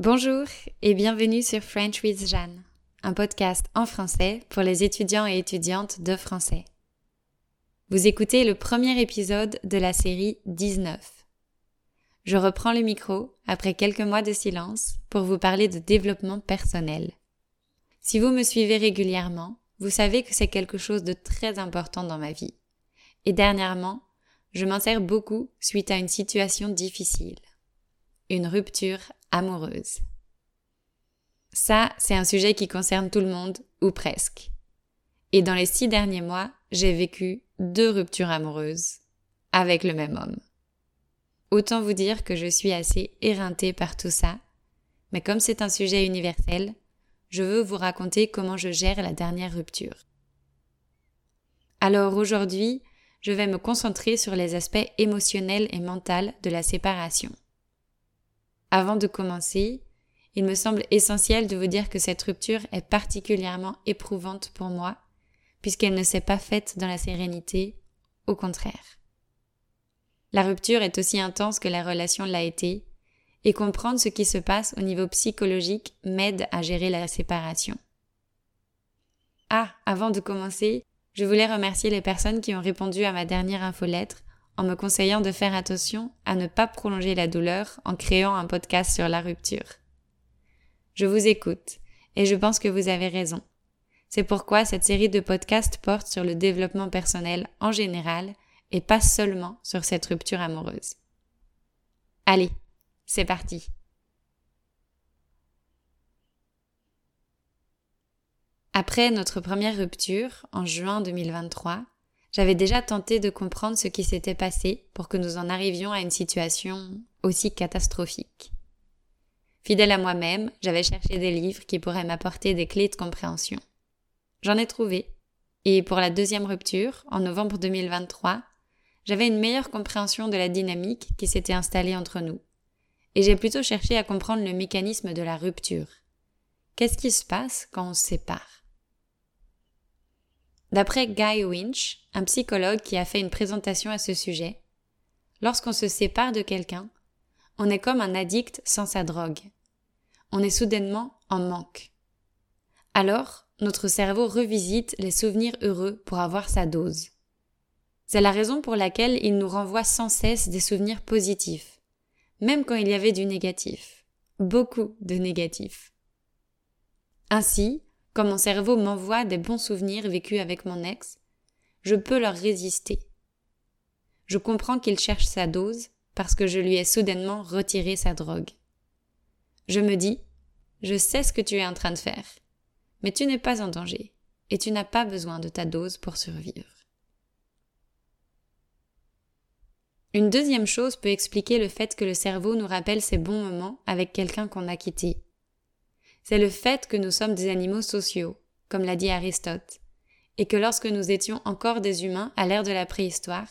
Bonjour et bienvenue sur French with Jeanne, un podcast en français pour les étudiants et étudiantes de français. Vous écoutez le premier épisode de la série 19. Je reprends le micro après quelques mois de silence pour vous parler de développement personnel. Si vous me suivez régulièrement, vous savez que c'est quelque chose de très important dans ma vie. Et dernièrement, je m'en sers beaucoup suite à une situation difficile. Une rupture amoureuse. Ça, c'est un sujet qui concerne tout le monde, ou presque. Et dans les six derniers mois, j'ai vécu deux ruptures amoureuses avec le même homme. Autant vous dire que je suis assez éreintée par tout ça, mais comme c'est un sujet universel, je veux vous raconter comment je gère la dernière rupture. Alors aujourd'hui, je vais me concentrer sur les aspects émotionnels et mentaux de la séparation. Avant de commencer, il me semble essentiel de vous dire que cette rupture est particulièrement éprouvante pour moi, puisqu'elle ne s'est pas faite dans la sérénité, au contraire. La rupture est aussi intense que la relation l'a été, et comprendre ce qui se passe au niveau psychologique m'aide à gérer la séparation. Ah, avant de commencer, je voulais remercier les personnes qui ont répondu à ma dernière infolettre en me conseillant de faire attention à ne pas prolonger la douleur en créant un podcast sur la rupture. Je vous écoute et je pense que vous avez raison. C'est pourquoi cette série de podcasts porte sur le développement personnel en général et pas seulement sur cette rupture amoureuse. Allez, c'est parti. Après notre première rupture, en juin 2023, j'avais déjà tenté de comprendre ce qui s'était passé pour que nous en arrivions à une situation aussi catastrophique. Fidèle à moi-même, j'avais cherché des livres qui pourraient m'apporter des clés de compréhension. J'en ai trouvé, et pour la deuxième rupture, en novembre 2023, j'avais une meilleure compréhension de la dynamique qui s'était installée entre nous. Et j'ai plutôt cherché à comprendre le mécanisme de la rupture. Qu'est-ce qui se passe quand on se sépare? D'après Guy Winch, un psychologue qui a fait une présentation à ce sujet, lorsqu'on se sépare de quelqu'un, on est comme un addict sans sa drogue. On est soudainement en manque. Alors, notre cerveau revisite les souvenirs heureux pour avoir sa dose. C'est la raison pour laquelle il nous renvoie sans cesse des souvenirs positifs, même quand il y avait du négatif, beaucoup de négatif. Ainsi, comme mon cerveau m'envoie des bons souvenirs vécus avec mon ex, je peux leur résister. Je comprends qu'il cherche sa dose parce que je lui ai soudainement retiré sa drogue. Je me dis, je sais ce que tu es en train de faire, mais tu n'es pas en danger et tu n'as pas besoin de ta dose pour survivre. Une deuxième chose peut expliquer le fait que le cerveau nous rappelle ces bons moments avec quelqu'un qu'on a quitté c'est le fait que nous sommes des animaux sociaux, comme l'a dit Aristote, et que lorsque nous étions encore des humains à l'ère de la préhistoire,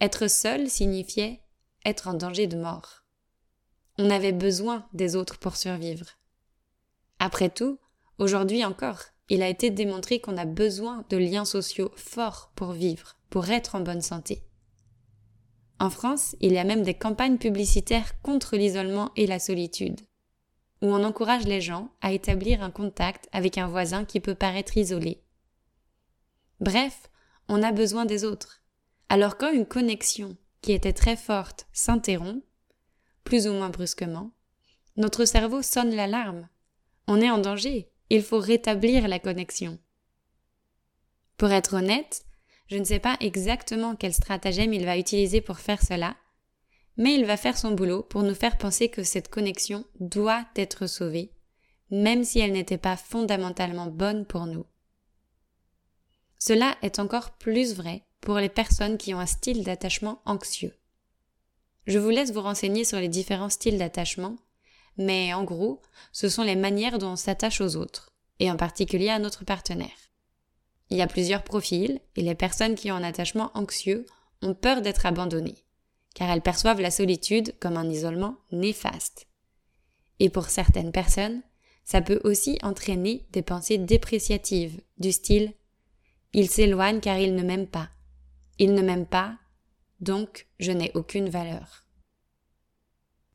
être seul signifiait être en danger de mort. On avait besoin des autres pour survivre. Après tout, aujourd'hui encore, il a été démontré qu'on a besoin de liens sociaux forts pour vivre, pour être en bonne santé. En France, il y a même des campagnes publicitaires contre l'isolement et la solitude où on encourage les gens à établir un contact avec un voisin qui peut paraître isolé. Bref, on a besoin des autres. Alors quand une connexion qui était très forte s'interrompt, plus ou moins brusquement, notre cerveau sonne l'alarme. On est en danger, il faut rétablir la connexion. Pour être honnête, je ne sais pas exactement quel stratagème il va utiliser pour faire cela, mais il va faire son boulot pour nous faire penser que cette connexion doit être sauvée, même si elle n'était pas fondamentalement bonne pour nous. Cela est encore plus vrai pour les personnes qui ont un style d'attachement anxieux. Je vous laisse vous renseigner sur les différents styles d'attachement, mais en gros, ce sont les manières dont on s'attache aux autres, et en particulier à notre partenaire. Il y a plusieurs profils, et les personnes qui ont un attachement anxieux ont peur d'être abandonnées car elles perçoivent la solitude comme un isolement néfaste. Et pour certaines personnes, ça peut aussi entraîner des pensées dépréciatives, du style Il s'éloigne car il ne m'aime pas. Il ne m'aime pas, donc je n'ai aucune valeur.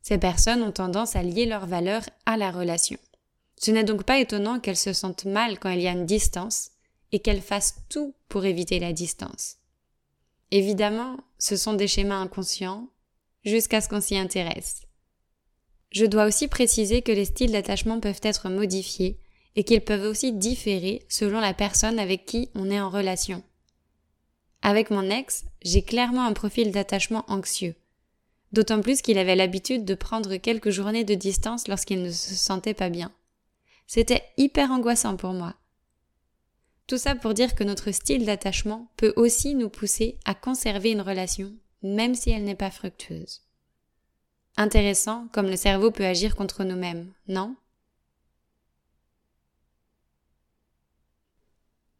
Ces personnes ont tendance à lier leurs valeurs à la relation. Ce n'est donc pas étonnant qu'elles se sentent mal quand il y a une distance et qu'elles fassent tout pour éviter la distance. Évidemment, ce sont des schémas inconscients jusqu'à ce qu'on s'y intéresse. Je dois aussi préciser que les styles d'attachement peuvent être modifiés et qu'ils peuvent aussi différer selon la personne avec qui on est en relation. Avec mon ex, j'ai clairement un profil d'attachement anxieux. D'autant plus qu'il avait l'habitude de prendre quelques journées de distance lorsqu'il ne se sentait pas bien. C'était hyper angoissant pour moi. Tout ça pour dire que notre style d'attachement peut aussi nous pousser à conserver une relation, même si elle n'est pas fructueuse. Intéressant comme le cerveau peut agir contre nous-mêmes, non?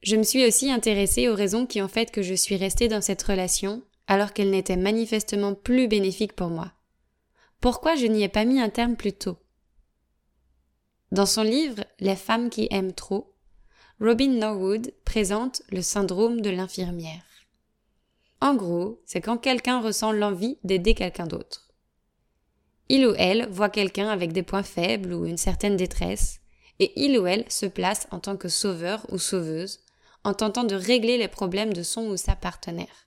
Je me suis aussi intéressée aux raisons qui ont fait que je suis restée dans cette relation alors qu'elle n'était manifestement plus bénéfique pour moi. Pourquoi je n'y ai pas mis un terme plus tôt? Dans son livre Les femmes qui aiment trop, Robin Norwood présente le syndrome de l'infirmière. En gros, c'est quand quelqu'un ressent l'envie d'aider quelqu'un d'autre. Il ou elle voit quelqu'un avec des points faibles ou une certaine détresse, et il ou elle se place en tant que sauveur ou sauveuse, en tentant de régler les problèmes de son ou sa partenaire.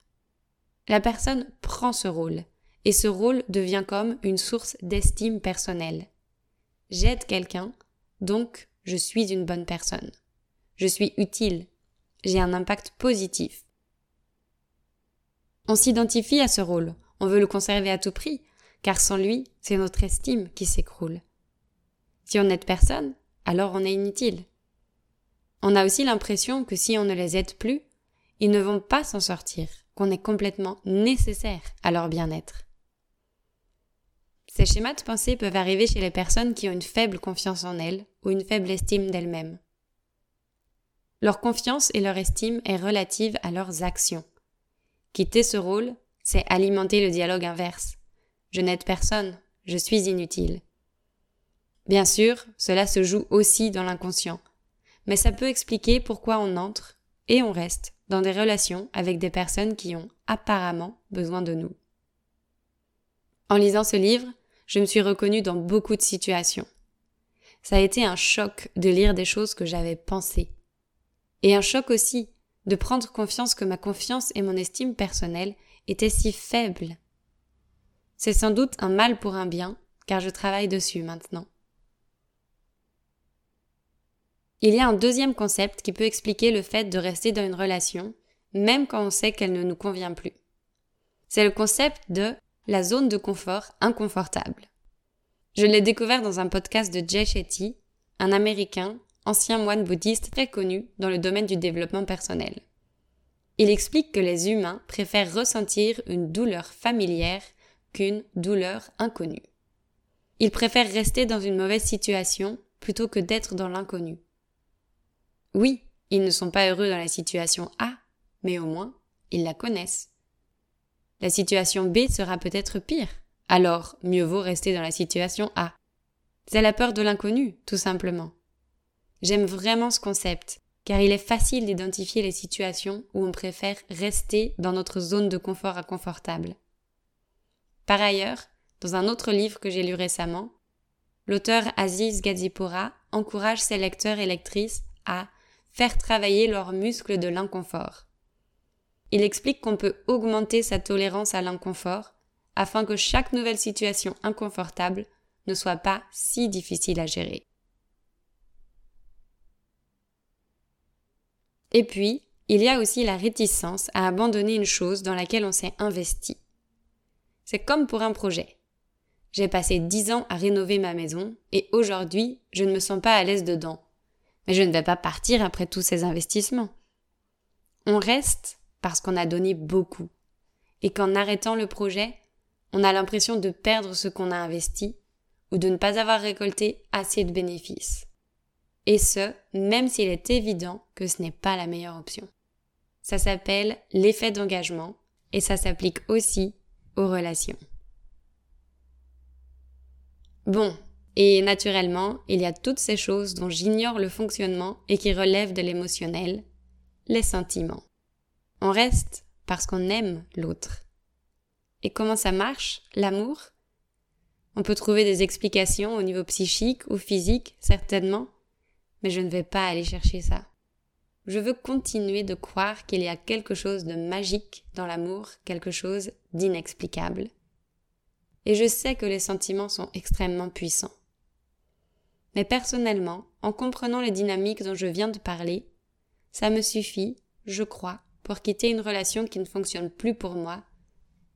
La personne prend ce rôle, et ce rôle devient comme une source d'estime personnelle. J'aide quelqu'un, donc je suis une bonne personne. Je suis utile. J'ai un impact positif. On s'identifie à ce rôle, on veut le conserver à tout prix, car sans lui, c'est notre estime qui s'écroule. Si on n'aide personne, alors on est inutile. On a aussi l'impression que si on ne les aide plus, ils ne vont pas s'en sortir, qu'on est complètement nécessaire à leur bien-être. Ces schémas de pensée peuvent arriver chez les personnes qui ont une faible confiance en elles ou une faible estime d'elles-mêmes. Leur confiance et leur estime est relative à leurs actions. Quitter ce rôle, c'est alimenter le dialogue inverse. Je n'aide personne, je suis inutile. Bien sûr, cela se joue aussi dans l'inconscient, mais ça peut expliquer pourquoi on entre et on reste dans des relations avec des personnes qui ont apparemment besoin de nous. En lisant ce livre, je me suis reconnue dans beaucoup de situations. Ça a été un choc de lire des choses que j'avais pensées. Et un choc aussi de prendre confiance que ma confiance et mon estime personnelle étaient si faibles. C'est sans doute un mal pour un bien, car je travaille dessus maintenant. Il y a un deuxième concept qui peut expliquer le fait de rester dans une relation, même quand on sait qu'elle ne nous convient plus. C'est le concept de la zone de confort inconfortable. Je l'ai découvert dans un podcast de Jay Shetty, un Américain, ancien moine bouddhiste très connu dans le domaine du développement personnel. Il explique que les humains préfèrent ressentir une douleur familière qu'une douleur inconnue. Ils préfèrent rester dans une mauvaise situation plutôt que d'être dans l'inconnu. Oui, ils ne sont pas heureux dans la situation A, mais au moins, ils la connaissent. La situation B sera peut-être pire, alors mieux vaut rester dans la situation A. C'est la peur de l'inconnu, tout simplement. J'aime vraiment ce concept, car il est facile d'identifier les situations où on préfère rester dans notre zone de confort inconfortable. Par ailleurs, dans un autre livre que j'ai lu récemment, l'auteur Aziz Gazipura encourage ses lecteurs et lectrices à faire travailler leurs muscles de l'inconfort. Il explique qu'on peut augmenter sa tolérance à l'inconfort afin que chaque nouvelle situation inconfortable ne soit pas si difficile à gérer. Et puis, il y a aussi la réticence à abandonner une chose dans laquelle on s'est investi. C'est comme pour un projet. J'ai passé dix ans à rénover ma maison et aujourd'hui, je ne me sens pas à l'aise dedans. Mais je ne vais pas partir après tous ces investissements. On reste parce qu'on a donné beaucoup. Et qu'en arrêtant le projet, on a l'impression de perdre ce qu'on a investi ou de ne pas avoir récolté assez de bénéfices. Et ce, même s'il est évident que ce n'est pas la meilleure option. Ça s'appelle l'effet d'engagement et ça s'applique aussi aux relations. Bon, et naturellement, il y a toutes ces choses dont j'ignore le fonctionnement et qui relèvent de l'émotionnel, les sentiments. On reste parce qu'on aime l'autre. Et comment ça marche, l'amour? On peut trouver des explications au niveau psychique ou physique, certainement, mais je ne vais pas aller chercher ça. Je veux continuer de croire qu'il y a quelque chose de magique dans l'amour, quelque chose d'inexplicable. Et je sais que les sentiments sont extrêmement puissants. Mais personnellement, en comprenant les dynamiques dont je viens de parler, ça me suffit, je crois, pour quitter une relation qui ne fonctionne plus pour moi,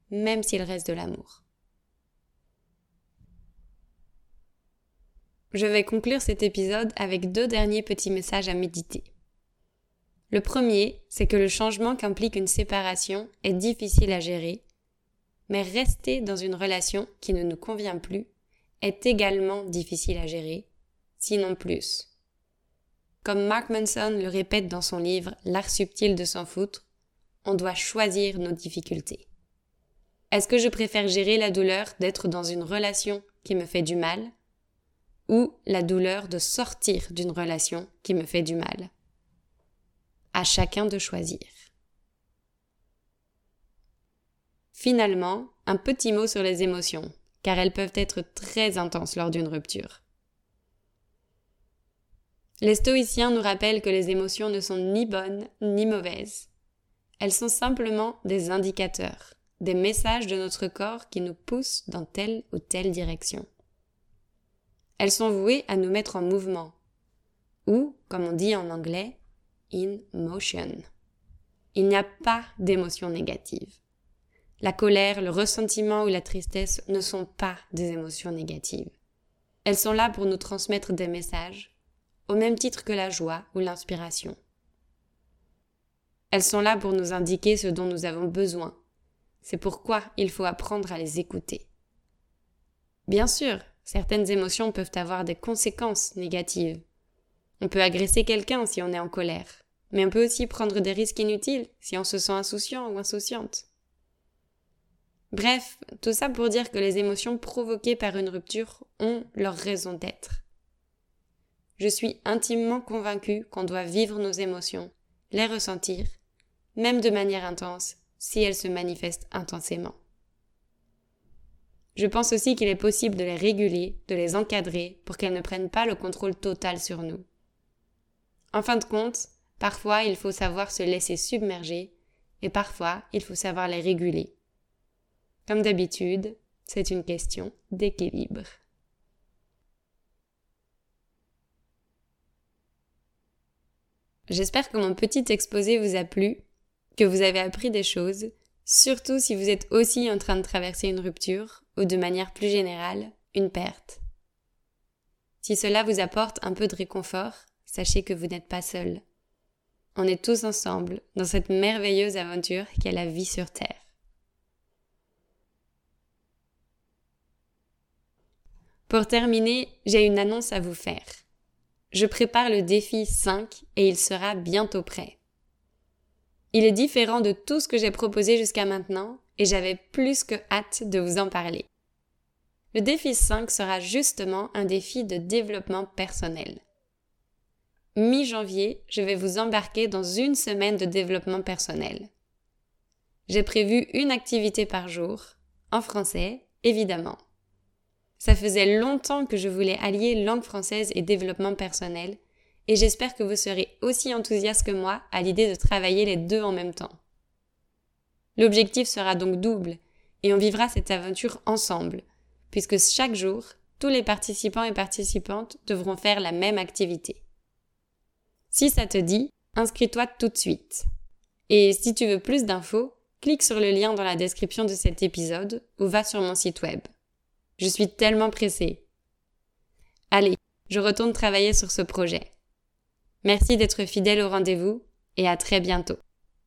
même s'il reste de l'amour. Je vais conclure cet épisode avec deux derniers petits messages à méditer. Le premier, c'est que le changement qu'implique une séparation est difficile à gérer, mais rester dans une relation qui ne nous convient plus est également difficile à gérer, sinon plus. Comme Mark Manson le répète dans son livre L'art subtil de s'en foutre, on doit choisir nos difficultés. Est-ce que je préfère gérer la douleur d'être dans une relation qui me fait du mal ou la douleur de sortir d'une relation qui me fait du mal à chacun de choisir. Finalement, un petit mot sur les émotions, car elles peuvent être très intenses lors d'une rupture. Les stoïciens nous rappellent que les émotions ne sont ni bonnes ni mauvaises. Elles sont simplement des indicateurs, des messages de notre corps qui nous poussent dans telle ou telle direction. Elles sont vouées à nous mettre en mouvement, ou, comme on dit en anglais, in motion. Il n'y a pas d'émotions négatives. La colère, le ressentiment ou la tristesse ne sont pas des émotions négatives. Elles sont là pour nous transmettre des messages, au même titre que la joie ou l'inspiration. Elles sont là pour nous indiquer ce dont nous avons besoin. C'est pourquoi il faut apprendre à les écouter. Bien sûr, certaines émotions peuvent avoir des conséquences négatives, on peut agresser quelqu'un si on est en colère, mais on peut aussi prendre des risques inutiles si on se sent insouciant ou insouciante. Bref, tout ça pour dire que les émotions provoquées par une rupture ont leur raison d'être. Je suis intimement convaincue qu'on doit vivre nos émotions, les ressentir, même de manière intense, si elles se manifestent intensément. Je pense aussi qu'il est possible de les réguler, de les encadrer pour qu'elles ne prennent pas le contrôle total sur nous. En fin de compte, parfois il faut savoir se laisser submerger et parfois il faut savoir les réguler. Comme d'habitude, c'est une question d'équilibre. J'espère que mon petit exposé vous a plu, que vous avez appris des choses, surtout si vous êtes aussi en train de traverser une rupture ou de manière plus générale, une perte. Si cela vous apporte un peu de réconfort, sachez que vous n'êtes pas seul. On est tous ensemble dans cette merveilleuse aventure qu'est la vie sur Terre. Pour terminer, j'ai une annonce à vous faire. Je prépare le défi 5 et il sera bientôt prêt. Il est différent de tout ce que j'ai proposé jusqu'à maintenant et j'avais plus que hâte de vous en parler. Le défi 5 sera justement un défi de développement personnel mi-janvier, je vais vous embarquer dans une semaine de développement personnel. J'ai prévu une activité par jour, en français, évidemment. Ça faisait longtemps que je voulais allier langue française et développement personnel, et j'espère que vous serez aussi enthousiaste que moi à l'idée de travailler les deux en même temps. L'objectif sera donc double, et on vivra cette aventure ensemble, puisque chaque jour, tous les participants et participantes devront faire la même activité. Si ça te dit, inscris-toi tout de suite. Et si tu veux plus d'infos, clique sur le lien dans la description de cet épisode ou va sur mon site web. Je suis tellement pressée. Allez, je retourne travailler sur ce projet. Merci d'être fidèle au rendez-vous et à très bientôt.